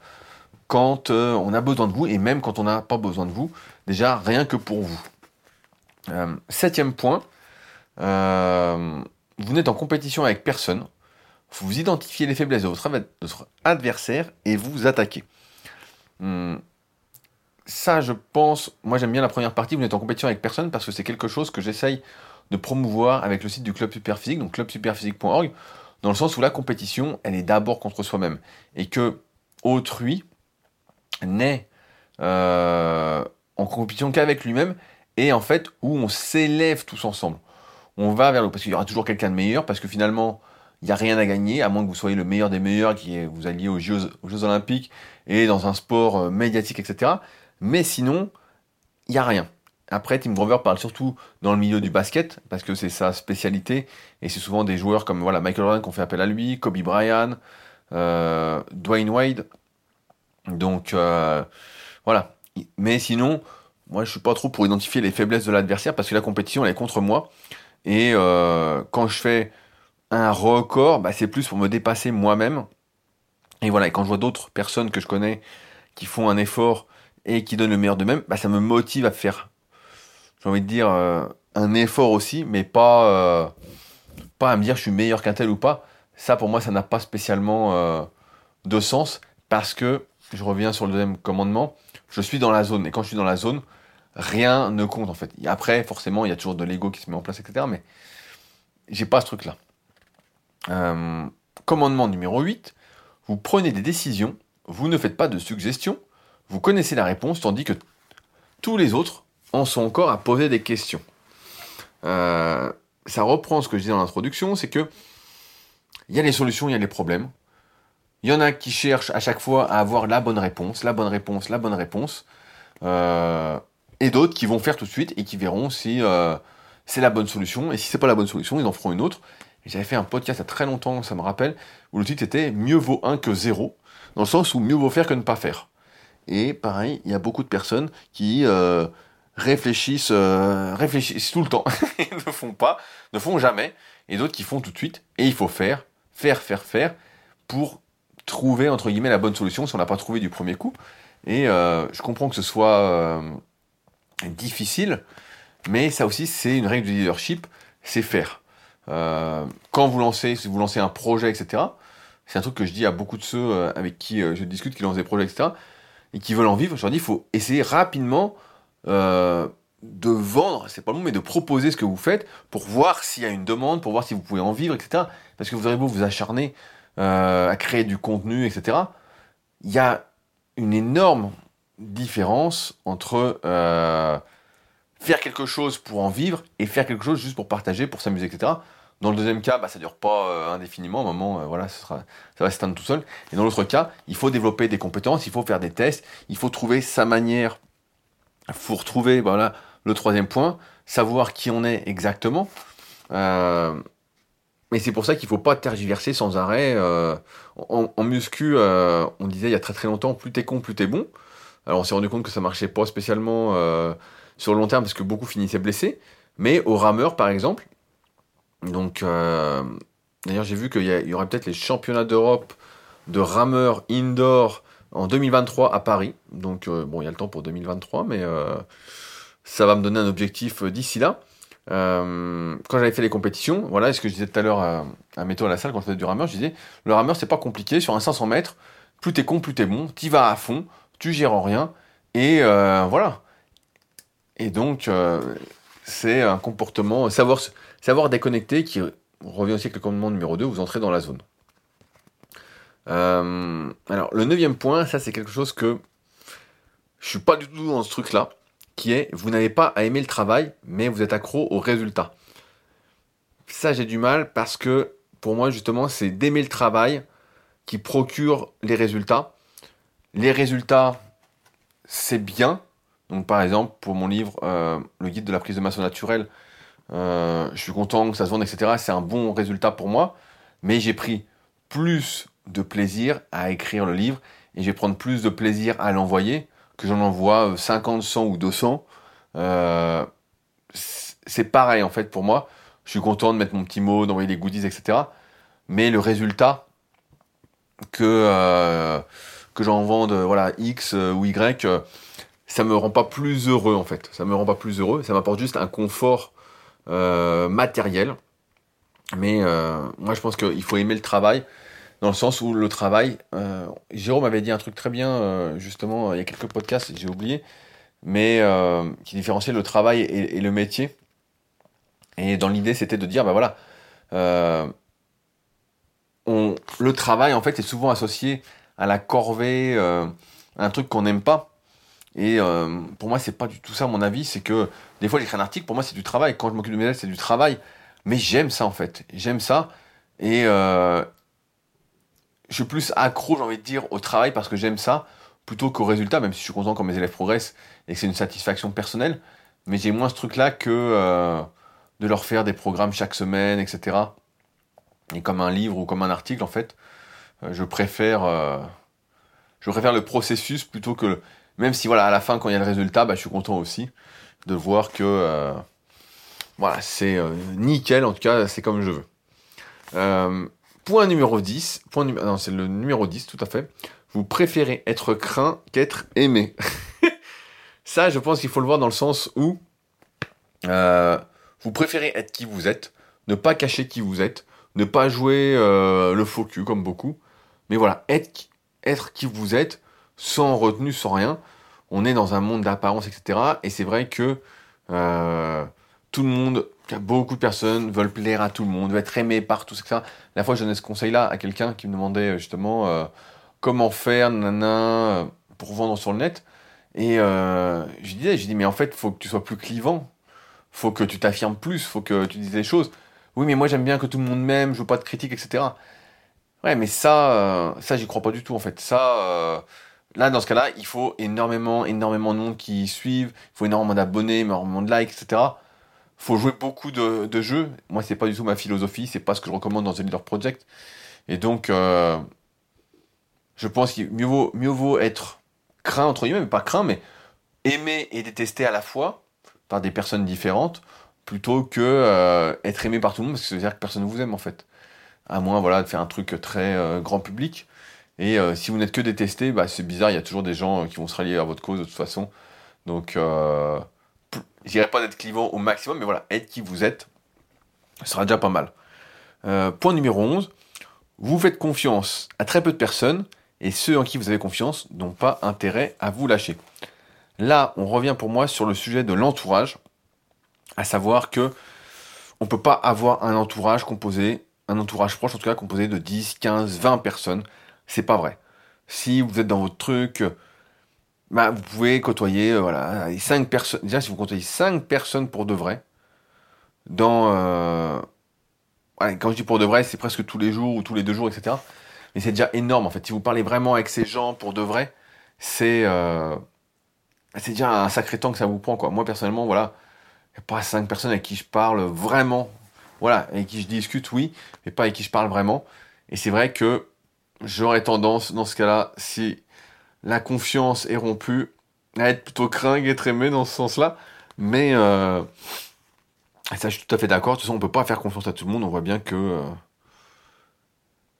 quand on a besoin de vous et même quand on n'a pas besoin de vous. Déjà, rien que pour vous. Euh, septième point, euh, vous n'êtes en compétition avec personne. Vous identifiez les faiblesses de votre, adversaire et vous attaquez. Hmm. Ça, je pense, moi j'aime bien la première partie, vous n'êtes en compétition avec personne parce que c'est quelque chose que j'essaye de promouvoir avec le site du Club Superphysique, donc clubsuperphysique.org, dans le sens où la compétition, elle est d'abord contre soi-même. Et que autrui n'est euh, en compétition qu'avec lui-même, et en fait où on s'élève tous ensemble. On va vers le... Parce qu'il y aura toujours quelqu'un de meilleur, parce que finalement, il n'y a rien à gagner, à moins que vous soyez le meilleur des meilleurs, qui vous alliez aux Jeux, Olympiques et dans un sport euh, médiatique, etc. Mais sinon, il n'y a rien. Après, Tim Grover parle surtout dans le milieu du basket, parce que c'est sa spécialité, et c'est souvent des joueurs comme voilà, Michael Jordan qu'on fait appel à lui, Kobe Bryant, euh, Dwayne Wade. Donc, euh, voilà. Mais sinon, moi, je suis pas trop pour identifier les faiblesses de l'adversaire, parce que la compétition, elle est contre moi. Et euh, quand je fais un record, bah, c'est plus pour me dépasser moi-même. Et voilà, et quand je vois d'autres personnes que je connais qui font un effort et qui donnent le meilleur d'eux-mêmes, bah, ça me motive à faire j'ai envie de dire, euh, un effort aussi, mais pas, à me dire je suis meilleur qu'un tel ou pas. Ça, pour moi, ça n'a pas spécialement de sens parce que, je reviens sur le deuxième commandement, je suis dans la zone. Et quand je suis dans la zone, rien ne compte en fait. après, forcément, il y a toujours de l'ego qui se met en place, etc. Mais j'ai pas ce truc-là. commandement numéro 8, vous prenez des décisions, vous ne faites pas de suggestions, vous connaissez la réponse, tandis que tous les autres en sont encore à poser des questions. Euh, ça reprend ce que je disais dans l'introduction, c'est que il y a les solutions, il y a les problèmes. Il y en a qui cherchent à chaque fois à avoir la bonne réponse, la bonne réponse, la bonne réponse. Euh, et d'autres qui vont faire tout de suite et qui verront si euh, c'est la bonne solution. Et si c'est pas la bonne solution, ils en feront une autre. J'avais fait un podcast il y a très longtemps, ça me rappelle, où le titre était Mieux vaut un que zéro, dans le sens où mieux vaut faire que ne pas faire. Et pareil, il y a beaucoup de personnes qui réfléchissent, euh, réfléchissent tout le temps, ne font pas, ne font jamais, et d'autres qui font tout de suite, et il faut faire, faire, faire, faire, pour trouver, entre guillemets, la bonne solution si on n'a pas trouvé du premier coup. Et euh, je comprends que ce soit euh, difficile, mais ça aussi, c'est une règle du leadership, c'est faire. quand vous lancez, si vous lancez un projet, etc., c'est un truc que je dis à beaucoup de ceux avec qui je discute, qui lancent des projets, etc., et qui veulent en vivre, je leur dis, il faut essayer rapidement euh, de vendre, c'est pas le mot, mais de proposer ce que vous faites pour voir s'il y a une demande, pour voir si vous pouvez en vivre, etc. Parce que vous aurez beau vous acharner euh, à créer du contenu, etc. Il y a une énorme différence entre euh, faire quelque chose pour en vivre et faire quelque chose juste pour partager, pour s'amuser, etc. Dans le deuxième cas, bah, ça dure pas indéfiniment. À un moment, voilà, ça, va s'éteindre tout seul. Et dans l'autre cas, il faut développer des compétences, il faut faire des tests, il faut trouver sa manière il faut retrouver voilà, le troisième point, savoir qui on est exactement. Euh, mais c'est pour ça qu'il ne faut pas tergiverser sans arrêt. Euh, en, muscu, euh, on disait il y a très très longtemps, plus t'es con, plus t'es bon. Alors on s'est rendu compte que ça marchait pas spécialement sur le long terme parce que beaucoup finissaient blessés. Mais au rameur par exemple, donc d'ailleurs j'ai vu qu'il y, aurait peut-être les championnats d'Europe de rameur indoor en 2023 à Paris. Donc, euh, bon, il y a le temps pour 2023, mais euh, ça va me donner un objectif euh, d'ici là. Quand j'avais fait les compétitions, voilà, ce que je disais tout à l'heure à, à Métaux à la salle quand je faisais du rameur, je disais, le rameur c'est pas compliqué, sur un 500 mètres, plus t'es con, plus t'es bon, t'y vas à fond, tu gères rien, et voilà. Et donc, c'est un comportement, savoir, savoir déconnecter qui revient aussi avec le commandement numéro 2, vous entrez dans la zone. Euh, alors, le neuvième point, ça c'est quelque chose que je suis pas du tout dans ce truc-là, qui est vous n'avez pas à aimer le travail, mais vous êtes accro au résultat. Ça j'ai du mal parce que pour moi justement c'est d'aimer le travail qui procure les résultats. Les résultats, c'est bien. Donc par exemple pour mon livre euh, Le guide de la prise de masse naturelle, euh, je suis content que ça se vende, etc. C'est un bon résultat pour moi. Mais j'ai pris plus de plaisir à écrire le livre et je vais prendre plus de plaisir à l'envoyer que j'en envoie 50, 100 ou 200. Euh, c'est pareil en fait pour moi. Je suis content de mettre mon petit mot, d'envoyer des goodies, etc. Mais le résultat que, euh, j'en vende voilà, X euh, ou Y, ça me rend pas plus heureux en fait. Ça me rend pas plus heureux. Ça m'apporte juste un confort matériel. Mais moi je pense qu'il faut aimer le travail dans le sens où le travail, euh, Jérôme avait dit un truc très bien, euh, justement, il y a quelques podcasts, j'ai oublié, mais euh, qui différenciait le travail et, le métier. Et dans l'idée, c'était de dire, ben voilà, on, le travail, en fait, est souvent associé à la corvée, un truc qu'on n'aime pas. Et pour moi, c'est pas du tout ça mon avis. C'est que des fois, j'écris un article, pour moi, c'est du travail. Quand je m'occupe de mes élèves, c'est du travail. Mais j'aime ça, en fait. J'aime ça. Et je suis plus accro, j'ai envie de dire, au travail parce que j'aime ça, plutôt qu'au résultat, même si je suis content quand mes élèves progressent et que c'est une satisfaction personnelle. Mais j'ai moins ce truc-là que euh, de leur faire des programmes chaque semaine, etc. Et comme un livre ou comme un article, en fait, euh, je préfère, euh, je préfère le processus plutôt que, même si voilà, à la fin, quand il y a le résultat, bah, je suis content aussi de voir que, voilà, c'est nickel, en tout cas, c'est comme je veux. Point numéro 10, point non, c'est le numéro 10, tout à fait. Vous préférez être craint qu'être aimé. Ça, je pense qu'il faut le voir dans le sens où euh, vous préférez être qui vous êtes, ne pas cacher qui vous êtes, ne pas jouer euh, le faux cul comme beaucoup, mais voilà, être, qui vous êtes, sans retenue, sans rien. On est dans un monde d'apparence, etc. Et c'est vrai que euh, tout le monde, beaucoup de personnes veulent plaire à tout le monde, veulent être aimé par tous, etc. La fois, je donnais ce conseil-là à quelqu'un qui me demandait justement comment faire, nana, pour vendre sur le net. Et euh, je disais, je dis, mais en fait, faut que tu sois plus clivant. Faut que tu t'affirmes plus. Faut que tu dises des choses. Oui, mais moi, j'aime bien que tout le monde m'aime. Je veux pas de critiques, etc. Ouais, mais ça, euh, ça, j'y crois pas du tout, en fait. Ça, euh, là, dans ce cas-là, il faut énormément, énormément de monde qui suivent. Il faut énormément d'abonnés, énormément de likes, etc. Faut jouer beaucoup de, jeux. Moi, c'est pas du tout ma philosophie. C'est pas ce que je recommande dans The Leader Project. Et donc, euh, je pense qu'il mieux vaut, mieux vaut être craint, entre guillemets, mais pas craint, mais aimé et détesté à la fois par des personnes différentes, plutôt que euh, être aimé par tout le monde, parce que ça veut dire que personne ne vous aime en fait. À moins voilà, de faire un truc très euh, grand public. Et si vous n'êtes que détesté, bah, c'est bizarre, il y a toujours des gens qui vont se rallier à votre cause de toute façon. Donc, je dirais pas d'être clivant au maximum, mais voilà, être qui vous êtes, ce sera déjà pas mal. point numéro 11, vous faites confiance à très peu de personnes et ceux en qui vous avez confiance n'ont pas intérêt à vous lâcher. Là, on revient pour moi sur le sujet de l'entourage, à savoir que on peut pas avoir un entourage composé, un entourage proche en tout cas composé de 10, 15, 20 personnes. C'est pas vrai. Si vous êtes dans votre truc, bah, vous pouvez côtoyer euh, voilà, 5 personnes. Déjà, si vous côtoyez 5 personnes pour de vrai, dans. Euh, quand je dis pour de vrai, c'est presque tous les jours ou tous les deux jours, etc. Mais c'est déjà énorme en fait. Si vous parlez vraiment avec ces gens pour de vrai, c'est euh, c'est déjà un sacré temps que ça vous prend quoi. Moi personnellement, voilà, il n'y a pas cinq personnes avec qui je parle vraiment. Voilà, avec qui je discute, oui, mais pas avec qui je parle vraiment. Et c'est vrai que j'aurais tendance, dans ce cas-là, si la confiance est rompue, à être plutôt craint être aimé dans ce sens-là. Mais euh, ça, je suis tout à fait d'accord. De toute façon, on peut pas faire confiance à tout le monde. On voit bien que euh,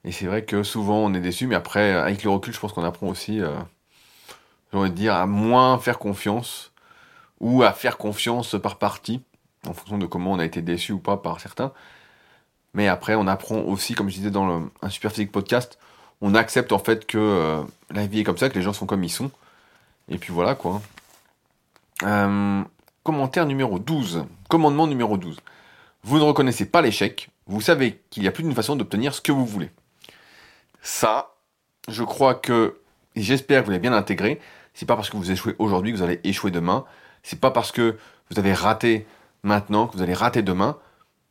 et c'est vrai que souvent on est déçu, mais après, avec le recul, je pense qu'on apprend aussi, euh, j'ai dire, à moins faire confiance ou à faire confiance par partie, en fonction de comment on a été déçu ou pas par certains. Mais après, on apprend aussi, comme je disais dans un super physique podcast, on accepte en fait que euh, la vie est comme ça, que les gens sont comme ils sont. Et puis voilà quoi. Euh, commentaire numéro 12. Commandement numéro 12. Vous ne reconnaissez pas l'échec, vous savez qu'il y a plus d'une façon d'obtenir ce que vous voulez. Ça, je crois que, j'espère que vous l'avez bien intégré, c'est pas parce que vous échouez aujourd'hui que vous allez échouer demain. C'est pas parce que vous avez raté maintenant que vous allez rater demain.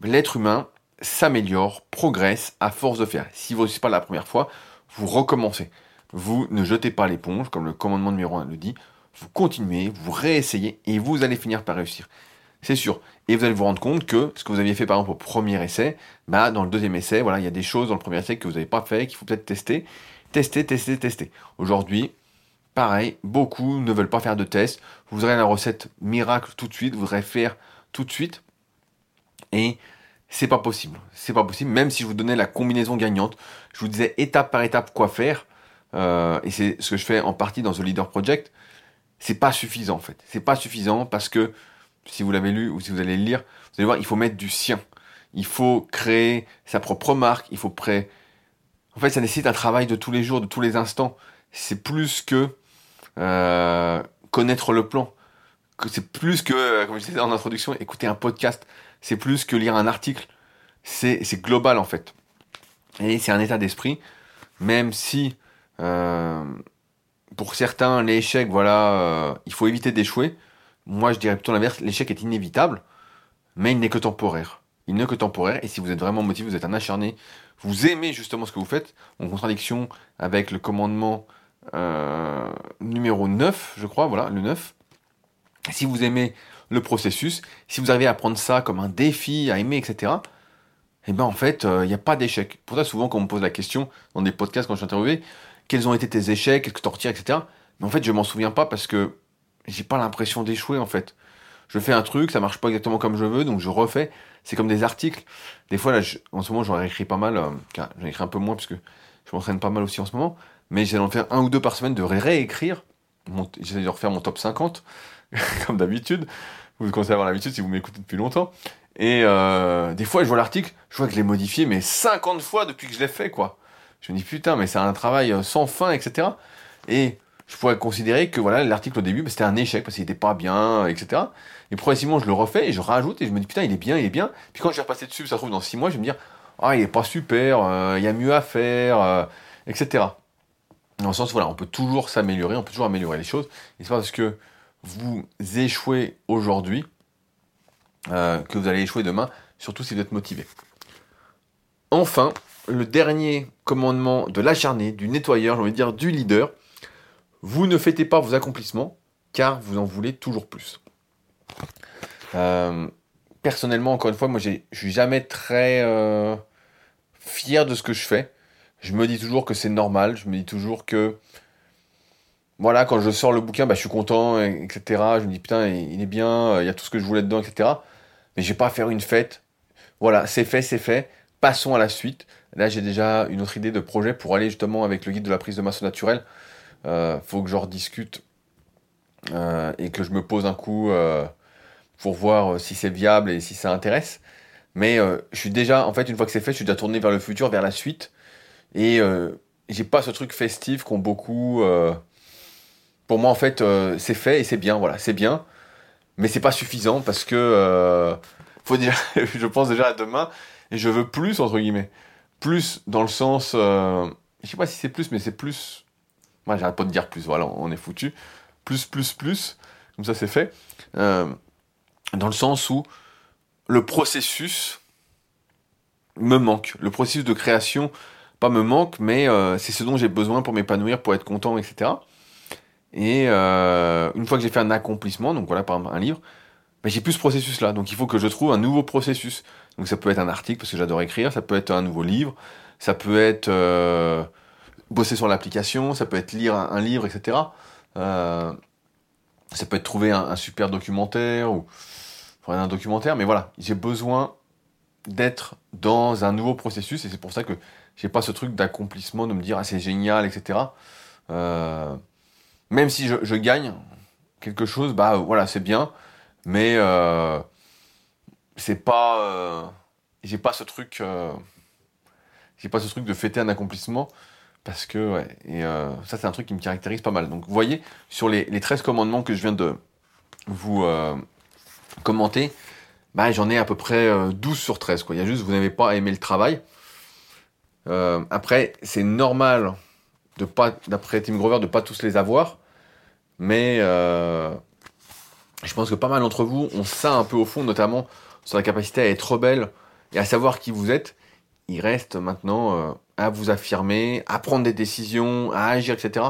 L'être humain s'améliore, progresse à force de faire. Si vous ne pas la première fois, vous recommencez. Vous ne jetez pas l'éponge, comme le commandement numéro 1 le dit. Vous continuez, vous réessayez et vous allez finir par réussir. C'est sûr. Et vous allez vous rendre compte que ce que vous aviez fait par exemple au premier essai, bah dans le deuxième essai, voilà, il y a des choses dans le premier essai que vous n'avez pas fait, qu'il faut peut-être tester, tester, tester, tester. Aujourd'hui, pareil, beaucoup ne veulent pas faire de tests. Vous aurez la recette miracle tout de suite, vous voudrez faire tout de suite, et c'est pas possible. C'est pas possible, même si je vous donnais la combinaison gagnante. Je vous disais étape par étape quoi faire, euh, et c'est ce que je fais en partie dans The Leader Project. C'est pas suffisant en fait. C'est pas suffisant parce que si vous l'avez lu ou si vous allez le lire, vous allez voir, il faut mettre du sien. Il faut créer sa propre marque, il faut pré... En fait, ça nécessite un travail de tous les jours, de tous les instants. C'est plus que euh, connaître le plan. C'est plus que, euh, comme je disais en introduction, écouter un podcast. C'est plus que lire un article. C'est global en fait. Et c'est un état d'esprit, même si euh, pour certains l'échec, voilà, euh, il faut éviter d'échouer. Moi, je dirais plutôt l'inverse. L'échec est inévitable, mais il n'est que temporaire. il n'est que temporaire. Et si vous êtes vraiment motivé, vous êtes un acharné, vous aimez justement ce que vous faites, en contradiction avec le commandement euh, numéro 9, je crois, voilà, le 9. Si vous aimez le processus, si vous arrivez à prendre ça comme un défi, à aimer, etc., eh ben en fait, euh, il n'y a pas d'échec. Pour ça, souvent, quand on me pose la question dans des podcasts quand je suis interviewé, quels ont été tes échecs, qu'est-ce que tu retires, etc. Mais en fait, je m'en souviens pas parce que j'ai pas l'impression d'échouer, en fait. Je fais un truc, ça marche pas exactement comme je veux, donc je refais. C'est comme des articles. Des fois, là, en ce moment, j'en écrit pas mal. Euh, j'en écris un peu moins parce que je m'entraîne pas mal aussi en ce moment. Mais j'allais en faire un ou deux par semaine de réécrire. J'essaie de refaire mon top 50, comme d'habitude. Vous commencez à avoir l'habitude si vous m'écoutez depuis longtemps. Et euh, des fois, je vois l'article, je vois que je l'ai modifié, mais 50 fois depuis que je l'ai fait, quoi. Je me dis, putain, mais c'est un travail euh, sans fin, etc. Et je pourrais considérer que voilà l'article au début, bah, c'était un échec parce qu'il n'était pas bien, etc. Et progressivement, je le refais et je rajoute et je me dis, putain, il est bien, il est bien. Puis quand je vais repasser dessus, ça se trouve dans 6 mois, je vais me dire, ah, il est pas super, euh, il y a mieux à faire, etc. Dans le sens, voilà, on peut toujours s'améliorer, on peut toujours améliorer les choses. Et c'est pas parce que vous échouez aujourd'hui euh, que vous allez échouer demain, surtout si vous êtes motivé. Enfin, le dernier commandement de l'acharné, du nettoyeur, j'ai envie de dire du leader, vous ne fêtez pas vos accomplissements, car vous en voulez toujours plus. Euh, personnellement, encore une fois, moi je suis jamais très euh, fier de ce que je fais je me dis toujours que c'est normal, je me dis toujours que voilà, quand je sors le bouquin, bah, je suis content, etc. Je me dis putain, il est bien, il y a tout ce que je voulais dedans, etc. Mais je vais pas faire une fête. Voilà, c'est fait, c'est fait. Passons à la suite. Là, j'ai déjà une autre idée de projet pour aller justement avec le guide de la prise de masse naturelle. Euh, faut que je rediscute euh, et que je me pose un coup euh, pour voir si c'est viable et si ça intéresse. Mais euh, je suis déjà, en fait, une fois que c'est fait, je suis déjà tourné vers le futur, vers la suite. Et euh, j'ai pas ce truc festif qu'ont beaucoup. Euh, pour moi, en fait, euh, c'est fait et c'est bien, voilà, c'est bien. Mais c'est pas suffisant parce que. faut dire, je pense déjà à demain et je veux plus, entre guillemets. Plus dans le sens. je sais pas si c'est plus, mais c'est plus. Moi, j'arrête pas de dire plus, voilà, on est foutu. Plus, plus, plus. Comme ça, c'est fait. dans le sens où le processus me manque. Le processus de création pas me manque, mais euh, c'est ce dont j'ai besoin pour m'épanouir, pour être content, etc. Et euh, une fois que j'ai fait un accomplissement, donc voilà par exemple un livre, ben, j'ai plus ce processus-là. Donc il faut que je trouve un nouveau processus. Donc ça peut être un article parce que j'adore écrire, ça peut être un nouveau livre, ça peut être euh, bosser sur l'application, ça peut être lire un, livre, etc. ça peut être trouver un, super documentaire ou un documentaire, mais voilà, j'ai besoin d'être dans un nouveau processus et c'est pour ça que j'ai pas ce truc d'accomplissement, de me dire ah c'est génial, etc. Euh, même si je, gagne quelque chose, bah voilà, c'est bien, mais euh, c'est pas, euh, j'ai pas ce truc, j'ai pas ce truc de fêter un accomplissement parce que et ça c'est un truc qui me caractérise pas mal. Donc vous voyez sur les, les 13 commandements que je viens de vous commenter, bah, j'en ai à peu près 12 sur 13 quoi. Il y a juste vous n'avez pas aimé le travail. Euh, après, c'est normal de pas, d'après Tim Grover, de pas tous les avoir, mais euh, je pense que pas mal d'entre vous ont ça un peu au fond, notamment sur la capacité à être rebelle et à savoir qui vous êtes. Il reste maintenant euh, à vous affirmer, à prendre des décisions, à agir, etc.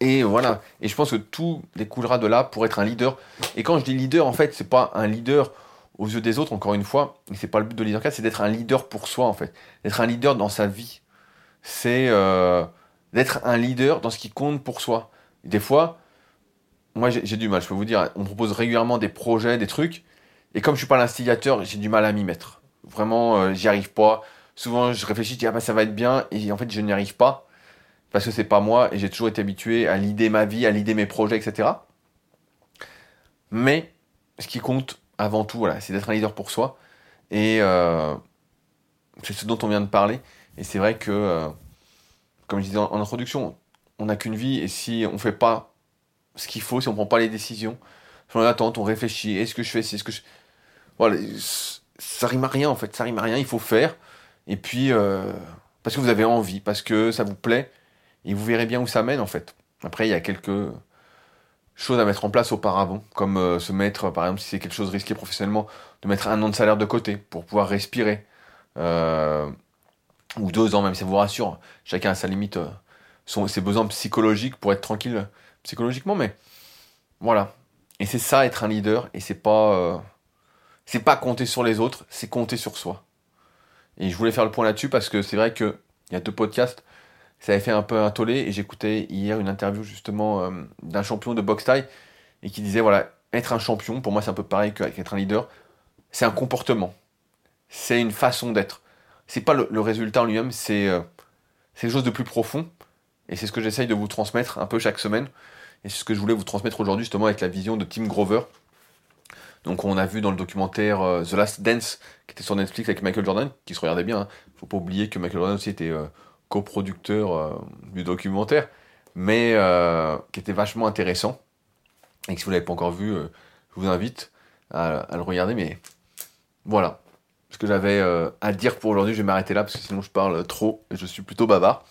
et voilà. Et je pense que tout découlera de là pour être un leader. Et quand je dis leader, en fait, c'est pas un leader aux yeux des autres, encore une fois, et c'est pas le but de Leader c'est d'être un leader pour soi en fait, d'être un leader dans sa vie. C'est euh, d'être un leader dans ce qui compte pour soi. des fois, moi j'ai du mal, je peux vous dire, on propose régulièrement des projets, des trucs, et comme je suis pas l'instigateur, j'ai du mal à m'y mettre. Vraiment, euh, j'y arrive pas. Souvent, je réfléchis, je dis ah bah ça va être bien, et en fait je n'y arrive pas parce que c'est pas moi, et j'ai toujours été habitué à l'idée ma vie, à l'idée mes projets, etc. Mais ce qui compte avant tout, voilà, c'est d'être un leader pour soi. Et euh, c'est ce dont on vient de parler. Et c'est vrai que, euh, comme je disais en, introduction, on n'a qu'une vie et si on fait pas ce qu'il faut, si on prend pas les décisions, on attend, on réfléchit, est-ce que je fais, est-ce que je... Voilà, ça rime à rien en fait, ça rime à rien, il faut faire. Et puis, euh, parce que vous avez envie, parce que ça vous plaît, et vous verrez bien où ça mène en fait. Après, il y a quelques choses à mettre en place auparavant, comme euh, se mettre, par exemple, si c'est quelque chose risqué professionnellement, de mettre un an de salaire de côté pour pouvoir respirer. Ou deux ans, même, ça vous rassure. Chacun a sa limite, euh, son, ses besoins psychologiques pour être tranquille psychologiquement, mais voilà. Et c'est ça être un leader, et c'est pas, c'est pas compter sur les autres, c'est compter sur soi. Et je voulais faire le point là-dessus parce que c'est vrai que il y a deux podcasts ça avait fait un peu un tollé et j'écoutais hier une interview justement euh, d'un champion de boxe taille et qui disait voilà, être un champion, pour moi c'est un peu pareil qu'être un leader, c'est un comportement, c'est une façon d'être. C'est pas le, résultat en lui-même, c'est euh, quelque chose de plus profond et c'est ce que j'essaye de vous transmettre un peu chaque semaine et c'est ce que je voulais vous transmettre aujourd'hui justement avec la vision de Tim Grover. Donc on a vu dans le documentaire euh, The Last Dance qui était sur Netflix avec Michael Jordan, qui se regardait bien. Hein. Faut pas oublier que Michael Jordan aussi était euh, coproducteur euh, du documentaire, mais qui était vachement intéressant. Et que si vous l'avez pas encore vu, je vous invite à, le regarder. Mais voilà, ce que j'avais à dire pour aujourd'hui, je vais m'arrêter là parce que sinon je parle trop et je suis plutôt bavard.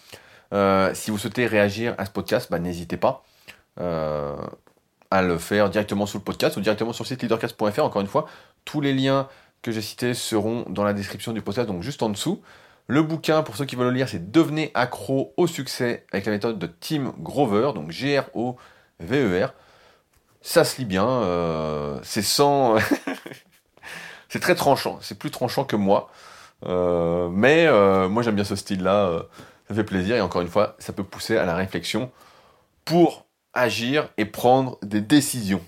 si vous souhaitez réagir à ce podcast, bah, n'hésitez pas à le faire directement sous le podcast ou directement sur le site leadercast.fr. Encore une fois, tous les liens que j'ai cités seront dans la description du podcast, donc juste en dessous. Le bouquin, pour ceux qui veulent le lire, c'est Devenez accro au succès avec la méthode de Tim Grover, donc G-R-O-V-E-R. Ça se lit bien, euh, c'est sans. c'est très tranchant, c'est plus tranchant que moi. Euh, mais euh, moi j'aime bien ce style-là, ça fait plaisir et encore une fois, ça peut pousser à la réflexion pour agir et prendre des décisions.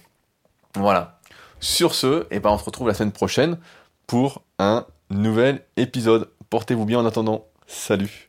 Voilà. Sur ce, eh ben on se retrouve la semaine prochaine pour un nouvel épisode. Portez-vous bien en attendant. Salut